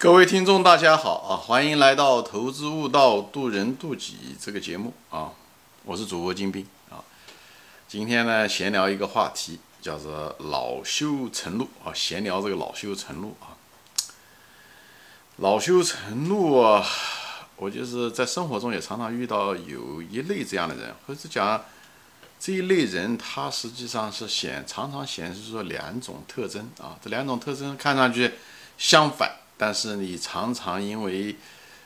各位听众，大家好啊！欢迎来到《投资悟道，渡人渡己》这个节目啊！我是主播金兵啊。今天呢，闲聊一个话题，叫做“老修成路”啊。闲聊这个“老修成路”啊，“老修成路”啊，我就是在生活中也常常遇到有一类这样的人，或者讲这一类人，他实际上是显常常显示出两种特征啊。这两种特征看上去相反。但是你常常因为，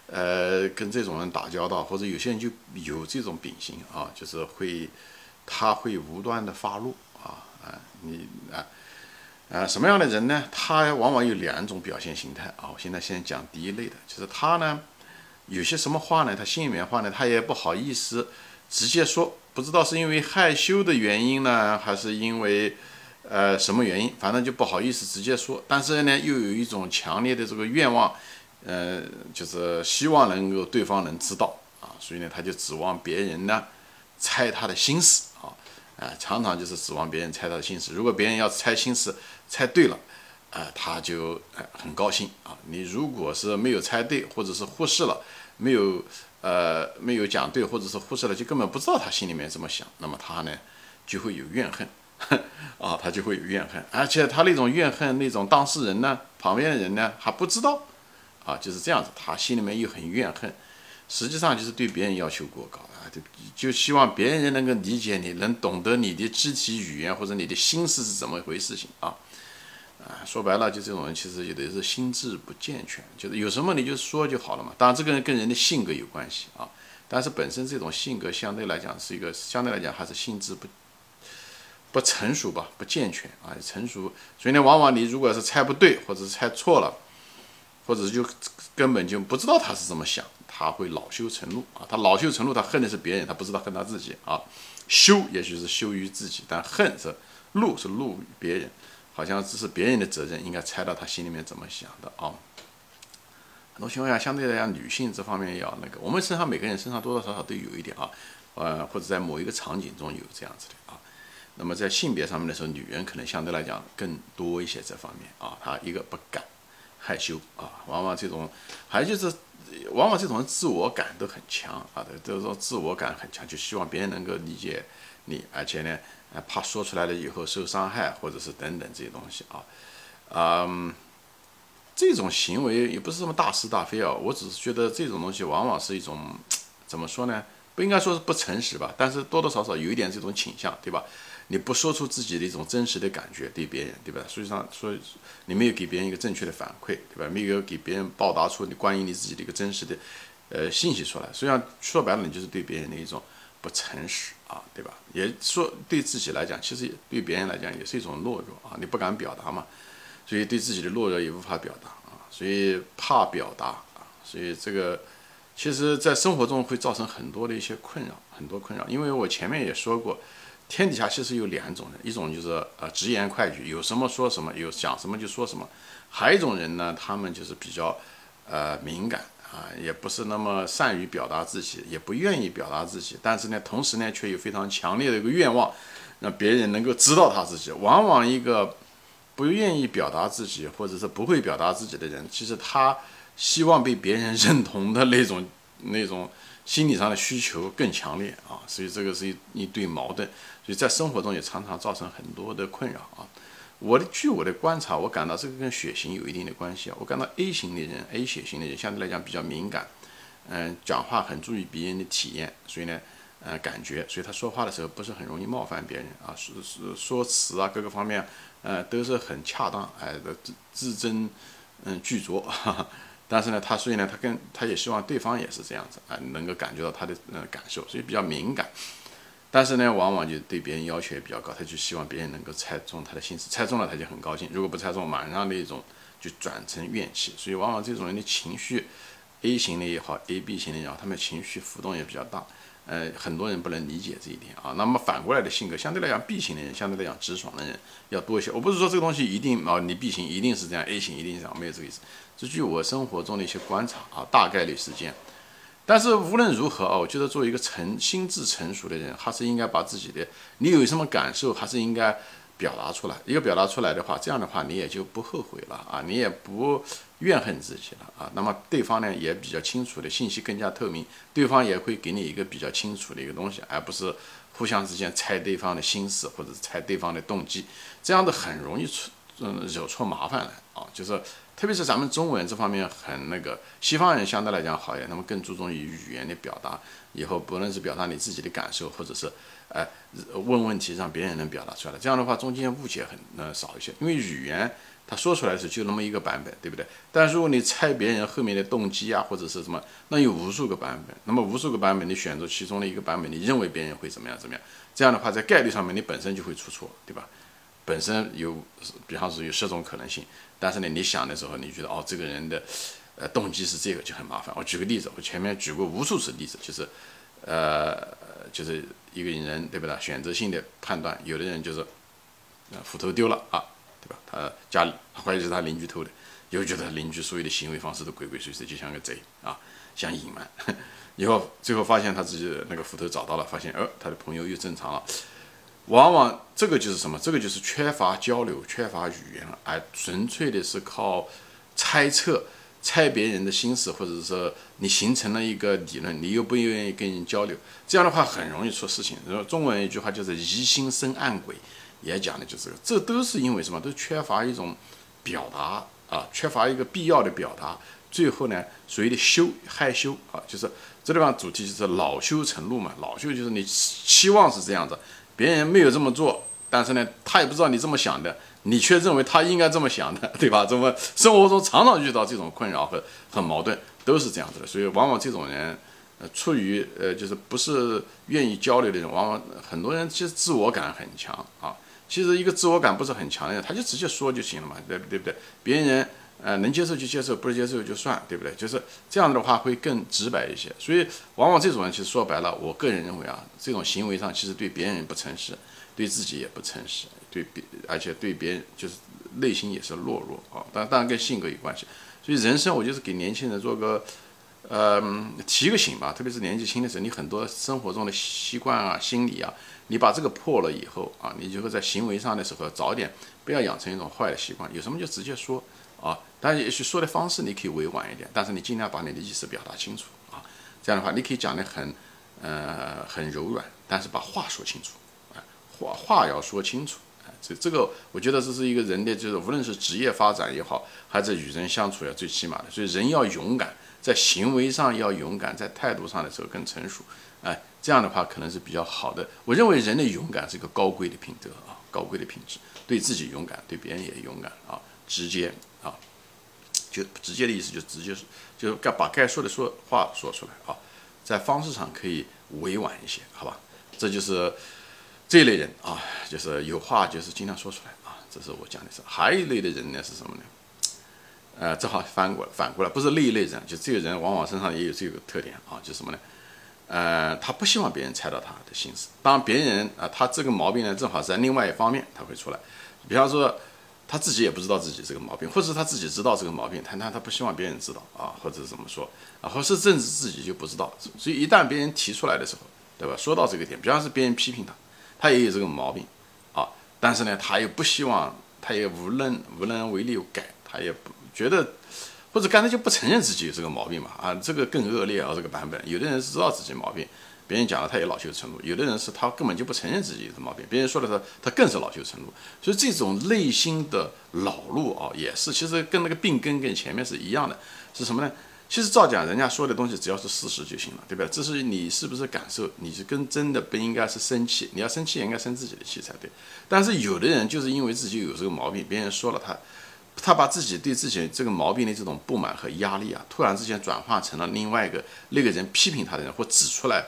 呃，跟这种人打交道，或者有些人就有这种秉性啊，就是会，他会无端的发怒啊啊，你啊啊什么样的人呢？他往往有两种表现形态啊。我现在先讲第一类的，就是他呢，有些什么话呢？他心里面话呢，他也不好意思直接说，不知道是因为害羞的原因呢，还是因为。呃，什么原因？反正就不好意思直接说，但是呢，又有一种强烈的这个愿望，呃，就是希望能够对方能知道啊，所以呢，他就指望别人呢猜他的心思啊，啊，常常就是指望别人猜他的心思。如果别人要猜心思猜对了，啊，他就很高兴啊。你如果是没有猜对，或者是忽视了，没有呃没有讲对，或者是忽视了，就根本不知道他心里面怎么想，那么他呢就会有怨恨。啊，他就会有怨恨，而且他那种怨恨，那种当事人呢，旁边的人呢还不知道，啊，就是这样子，他心里面又很怨恨，实际上就是对别人要求过高啊，就就希望别人能够理解你，能懂得你的肢体语言或者你的心思是怎么一回事情啊，啊，说白了就这种人其实有的是心智不健全，就是有什么你就说就好了嘛，当然这个人跟人的性格有关系啊，但是本身这种性格相对来讲是一个相对来讲还是心智不。不成熟吧，不健全啊，成熟，所以呢，往往你如果是猜不对，或者是猜错了，或者就根本就不知道他是怎么想，他会恼羞成怒啊，他恼羞成怒，他恨的是别人，他不知道恨他自己啊，羞也许是羞于自己，但恨是怒是怒于别人，好像这是别人的责任，应该猜到他心里面怎么想的啊。很多情况下，相对来讲，女性这方面要那个，我们身上每个人身上多多少少都有一点啊，呃，或者在某一个场景中有这样子的啊。那么在性别上面的时候，女人可能相对来讲更多一些这方面啊，她一个不敢，害羞啊，往往这种，还就是，往往这种人自我感都很强啊，都说自我感很强，就希望别人能够理解你，而且呢，怕说出来了以后受伤害，或者是等等这些东西啊，嗯，这种行为也不是什么大是大非啊，我只是觉得这种东西往往是一种，怎么说呢？不应该说是不诚实吧，但是多多少少有一点这种倾向，对吧？你不说出自己的一种真实的感觉对别人，对吧？实际上，说你没有给别人一个正确的反馈，对吧？没有给别人报答出你关于你自己的一个真实的，呃，信息出来。实际上，说白了，你就是对别人的一种不诚实啊，对吧？也说对自己来讲，其实对别人来讲也是一种懦弱啊，你不敢表达嘛，所以对自己的懦弱也无法表达啊，所以怕表达啊，所以这个其实在生活中会造成很多的一些困扰，很多困扰。因为我前面也说过。天底下其实有两种人，一种就是呃直言快语，有什么说什么，有想什么就说什么；还有一种人呢，他们就是比较呃敏感啊，也不是那么善于表达自己，也不愿意表达自己，但是呢，同时呢，却有非常强烈的一个愿望，让别人能够知道他自己。往往一个不愿意表达自己，或者是不会表达自己的人，其实他希望被别人认同的那种那种。心理上的需求更强烈啊，所以这个是一一对矛盾，所以在生活中也常常造成很多的困扰啊。我的据我的观察，我感到这个跟血型有一定的关系啊。我感到 A 型的人，A 血型的人相对来讲比较敏感，嗯，讲话很注意别人的体验，所以呢，呃，感觉，所以他说话的时候不是很容易冒犯别人啊，说说说词啊，各个方面，呃，都是很恰当，哎，字字斟嗯句酌。但是呢，他所以呢，他跟他也希望对方也是这样子啊，能够感觉到他的呃感受，所以比较敏感。但是呢，往往就对别人要求也比较高，他就希望别人能够猜中他的心思，猜中了他就很高兴，如果不猜中，马上那种就转成怨气。所以往往这种人的情绪，A 型的也好，A B 型的也好，他们情绪浮动也比较大。呃，很多人不能理解这一点啊。那么反过来的性格，相对来讲，B 型的人相对来讲直爽的人要多一些。我不是说这个东西一定啊，你 B 型一定是这样，A 型一定是这样，没有这个意思。这据我生活中的一些观察啊，大概率事件。但是无论如何啊，我觉得作为一个成心智成熟的人，还是应该把自己的你有什么感受，还是应该表达出来，一个表达出来的话，这样的话你也就不后悔了啊，你也不怨恨自己了啊。那么对方呢也比较清楚的信息更加透明，对方也会给你一个比较清楚的一个东西，而不是互相之间猜对方的心思或者猜对方的动机，这样子很容易出嗯惹出麻烦来啊。就是特别是咱们中文这方面很那个，西方人相对来讲好一点，他们更注重于语言的表达，以后不论是表达你自己的感受，或者是。哎，问问题让别人能表达出来，这样的话中间误解很呃少一些，因为语言他说出来是就那么一个版本，对不对？但如果你猜别人后面的动机啊，或者是什么，那有无数个版本，那么无数个版本你选择其中的一个版本，你认为别人会怎么样怎么样？这样的话在概率上面你本身就会出错，对吧？本身有，比方说有十种可能性，但是呢你想的时候你觉得哦这个人的呃动机是这个就很麻烦。我举个例子，我前面举过无数次例子，就是呃就是。一个人对不对？选择性的判断，有的人就是，斧头丢了啊，对吧？他家里怀疑是他邻居偷的，又觉得邻居所有的行为方式都鬼鬼祟祟，就像个贼啊，想隐瞒。以后最后发现他自己那个斧头找到了，发现哦，他的朋友又正常了。往往这个就是什么？这个就是缺乏交流，缺乏语言，而纯粹的是靠猜测。猜别人的心思，或者说你形成了一个理论，你又不愿意跟人交流，这样的话很容易出事情。然后中文一句话就是“疑心生暗鬼”，也讲的就是这，都是因为什么？都缺乏一种表达啊，缺乏一个必要的表达。最后呢，所谓的羞害羞啊，就是这地方主题就是恼羞成怒嘛。恼羞就是你期望是这样子，别人没有这么做，但是呢，他也不知道你这么想的。你却认为他应该这么想的，对吧？怎么生活中常常遇到这种困扰和很矛盾，都是这样子的。所以往往这种人，呃，出于呃，就是不是愿意交流的人，往往很多人其实自我感很强啊。其实一个自我感不是很强的人，他就直接说就行了嘛，对对不对？别人呃能接受就接受，不能接受就算，对不对？就是这样的话会更直白一些。所以往往这种人其实说白了，我个人认为啊，这种行为上其实对别人不诚实，对自己也不诚实。对别，而且对别人就是内心也是懦弱啊，当当然跟性格有关系。所以人生我就是给年轻人做个，呃，提个醒吧。特别是年纪轻的时候，你很多生活中的习惯啊、心理啊，你把这个破了以后啊，你就会在行为上的时候早点不要养成一种坏的习惯。有什么就直接说但也许说的方式你可以委婉一点，但是你尽量把你的意思表达清楚啊。这样的话，你可以讲的很，呃，很柔软，但是把话说清楚啊，话话要说清楚啊。这这个，我觉得这是一个人的，就是无论是职业发展也好，还是与人相处要最起码的。所以人要勇敢，在行为上要勇敢，在态度上的时候更成熟。哎，这样的话可能是比较好的。我认为人的勇敢是一个高贵的品德啊，高贵的品质。对自己勇敢，对别人也勇敢啊，直接，就直接的意思就直接是，就该把该说的说话说出来啊，在方式上可以委婉一些，好吧？这就是。这一类人啊，就是有话就是尽量说出来啊，这是我讲的是。还有一类的人呢是什么呢？呃，正好翻过来，反过来，不是那一类人，就这个人往往身上也有这个特点啊，就是什么呢？呃，他不希望别人猜到他的心思。当别人啊，他这个毛病呢，正好在另外一方面他会出来。比方说，他自己也不知道自己这个毛病，或者是他自己知道这个毛病，但他他不希望别人知道啊，或者怎么说啊，或是甚至自己就不知道。所以一旦别人提出来的时候，对吧？说到这个点，比方是别人批评他。他也有这个毛病，啊，但是呢，他又不希望，他也无能无能为力改，他也不觉得，或者干脆就不承认自己有这个毛病嘛，啊，这个更恶劣啊，这个版本，有的人是知道自己毛病，别人讲了他也恼羞成怒，有的人是他根本就不承认自己有毛病，别人说了他他更是恼羞成怒，所以这种内心的恼怒啊，也是其实跟那个病根跟前面是一样的，是什么呢？其实照讲，人家说的东西只要是事实就行了，对吧？这是你是不是感受？你是跟真的不应该是生气，你要生气也应该生自己的气才对。但是有的人就是因为自己有这个毛病，别人说了他，他把自己对自己这个毛病的这种不满和压力啊，突然之间转化成了另外一个那个人批评他的人或指出来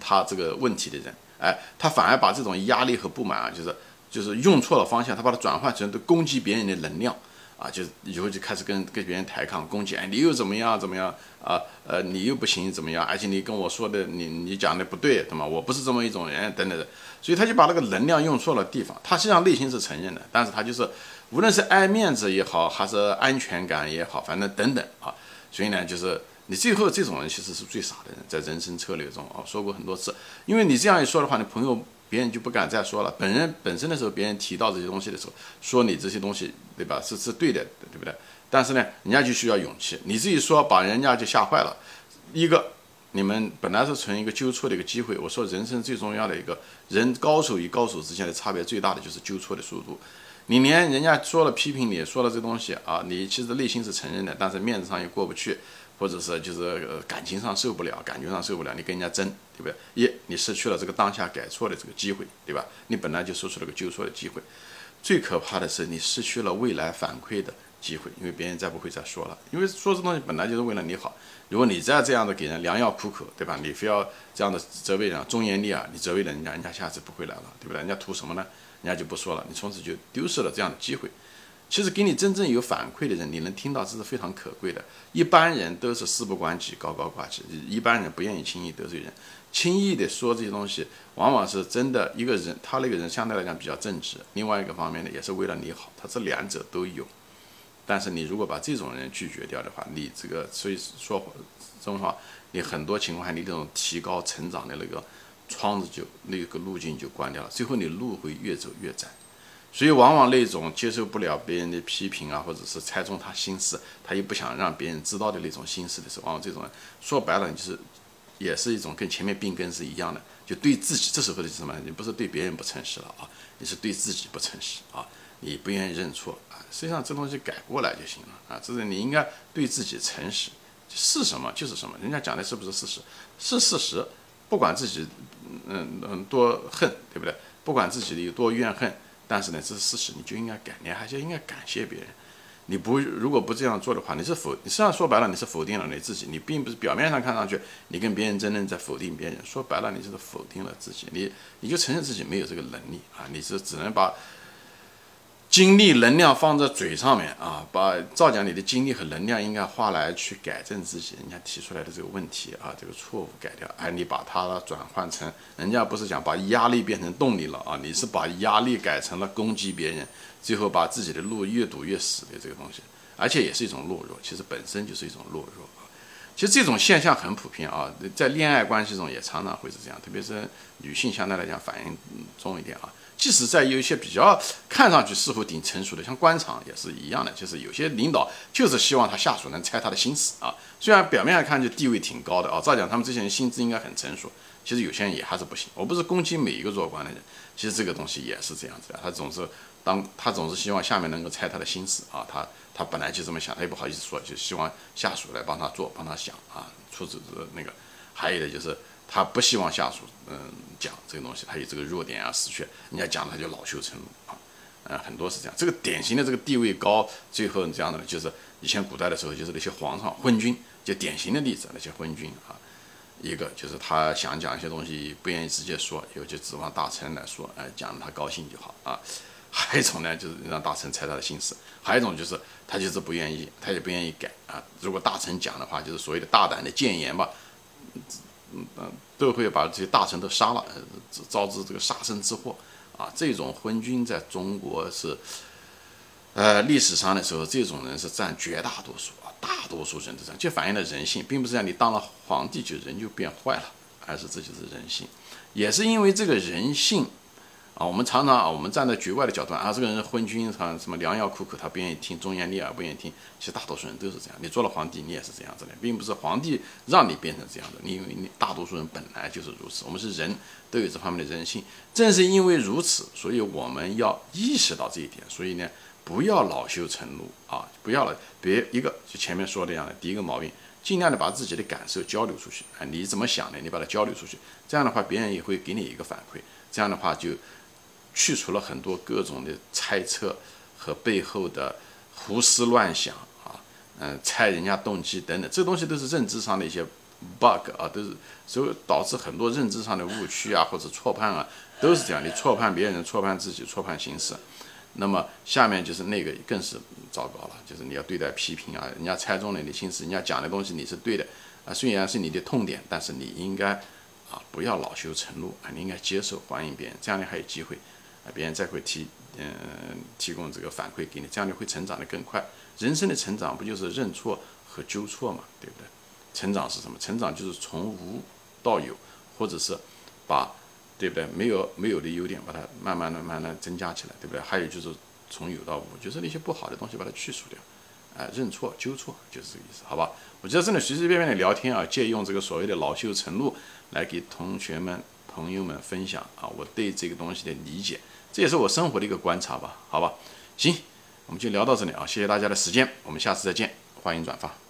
他这个问题的人，哎，他反而把这种压力和不满啊，就是就是用错了方向，他把它转换成攻击别人的能量。啊，就以后就开始跟跟别人抬杠攻击，哎，你又怎么样怎么样啊？呃，你又不行怎么样？而且你跟我说的，你你讲的不对，对吗？我不是这么一种人，等等的。所以他就把那个能量用错了地方。他实际上内心是承认的，但是他就是无论是爱面子也好，还是安全感也好，反正等等啊。所以呢，就是你最后这种人其实是最傻的人，在人生策略中啊，说过很多次。因为你这样一说的话，你朋友别人就不敢再说了。本人本身的时候，别人提到这些东西的时候，说你这些东西，对吧？是是对的，对不对？但是呢，人家就需要勇气。你自己说，把人家就吓坏了。一个，你们本来是存一个纠错的一个机会。我说，人生最重要的一个人，高手与高手之间的差别最大的就是纠错的速度。你连人家说了批评你，说了这东西啊，你其实内心是承认的，但是面子上又过不去。或者是就是感情上受不了，感觉上受不了，你跟人家争，对不对？一，你失去了这个当下改错的这个机会，对吧？你本来就说出了个纠错的机会。最可怕的是你失去了未来反馈的机会，因为别人再不会再说了，因为说这东西本来就是为了你好。如果你再这样的给人良药苦口，对吧？你非要这样的责备人，忠言逆耳，你责备了人家，人家下次不会来了，对不对？人家图什么呢？人家就不说了，你从此就丢失了这样的机会。其实给你真正有反馈的人，你能听到这是非常可贵的。一般人都是事不关己，高高挂起。一般人不愿意轻易得罪人，轻易的说这些东西，往往是真的。一个人他那个人相对来讲比较正直，另外一个方面呢，也是为了你好，他这两者都有。但是你如果把这种人拒绝掉的话，你这个所以说真话，你很多情况下你这种提高成长的那个窗子就那个路径就关掉了，最后你路会越走越窄。所以，往往那种接受不了别人的批评啊，或者是猜中他心思，他又不想让别人知道的那种心思的时候，往往这种人说白了，就是，也是一种跟前面病根是一样的，就对自己这时候的是什么？你不是对别人不诚实了啊，你是对自己不诚实啊，你不愿意认错啊。实际上，这东西改过来就行了啊，这是你应该对自己诚实，是什么就是什么，人家讲的是不是事实？是事实，不管自己嗯嗯多恨，对不对？不管自己的有多怨恨。但是呢，这是事实，你就应该感，你还是应该感谢别人。你不如果不这样做的话，你是否你实际上说白了，你是否定了你自己。你并不是表面上看上去你跟别人争论在否定别人，说白了你就是否定了自己。你你就承认自己没有这个能力啊，你是只能把。精力能量放在嘴上面啊，把照讲你的精力和能量应该花来去改正自己人家提出来的这个问题啊，这个错误改掉，而你把它转换成人家不是讲把压力变成动力了啊，你是把压力改成了攻击别人，最后把自己的路越堵越死的这个东西，而且也是一种懦弱，其实本身就是一种懦弱。其实这种现象很普遍啊，在恋爱关系中也常常会是这样，特别是女性相对来讲反应重一点啊。即使在有一些比较看上去似乎挺成熟的，像官场也是一样的，就是有些领导就是希望他下属能猜他的心思啊。虽然表面上看就地位挺高的啊，照讲他们这些人心智应该很成熟，其实有些人也还是不行。我不是攻击每一个做官的人，其实这个东西也是这样子的。他总是当他总是希望下面能够猜他的心思啊，他他本来就这么想，他也不好意思说，就希望下属来帮他做，帮他想啊，出自那个。还有的就是。他不希望下属嗯讲这个东西，他有这个弱点啊死穴，人家讲他就恼羞成怒啊，嗯很多是这样。这个典型的这个地位高，最后这样的呢就是以前古代的时候就是那些皇上昏君，就典型的例子那些昏君啊，一个就是他想讲一些东西不愿意直接说，有就指望大臣来说，哎讲他高兴就好啊。还有一种呢就是让大臣猜他的心思，还有一种就是他就是不愿意，他也不愿意改啊。如果大臣讲的话，就是所谓的大胆的谏言吧。嗯，都会把这些大臣都杀了，招致这个杀身之祸啊！这种昏君在中国是，呃，历史上的时候，这种人是占绝大多数啊，大多数人都这样，就反映了人性，并不是让你当了皇帝就人就变坏了，而是这就是人性，也是因为这个人性。啊，我们常常啊，我们站在局外的角度啊，这个人昏君，他什么良药苦口，他不愿意听，忠言逆耳不愿意听。其实大多数人都是这样，你做了皇帝，你也是这样子的，并不是皇帝让你变成这样的，因为你大多数人本来就是如此。我们是人都有这方面的人性，正是因为如此，所以我们要意识到这一点。所以呢，不要恼羞成怒啊，不要了，别一个就前面说的这样的，第一个毛病，尽量的把自己的感受交流出去啊，你怎么想的，你把它交流出去，这样的话，别人也会给你一个反馈，这样的话就。去除了很多各种的猜测和背后的胡思乱想啊，嗯，猜人家动机等等，这东西都是认知上的一些 bug 啊，都是所以导致很多认知上的误区啊或者错判啊，都是这样。你错判别人，错判自己，错判形势，那么下面就是那个更是糟糕了，就是你要对待批评啊，人家猜中了你的心思，人家讲的东西你是对的啊，虽然是你的痛点，但是你应该啊不要恼羞成怒啊，你应该接受欢迎别人，这样你还有机会。别人再会提，嗯，提供这个反馈给你，这样你会成长的更快。人生的成长不就是认错和纠错嘛，对不对？成长是什么？成长就是从无到有，或者是把对不对？没有没有的优点，把它慢慢的、慢慢的增加起来，对不对？还有就是从有到无，就是那些不好的东西把它去除掉，哎，认错纠错就是这个意思，好吧？我觉得真的随随便便的聊天啊，借用这个所谓的恼羞成怒来给同学们、朋友们分享啊，我对这个东西的理解，这也是我生活的一个观察吧，好吧？行，我们就聊到这里啊，谢谢大家的时间，我们下次再见，欢迎转发。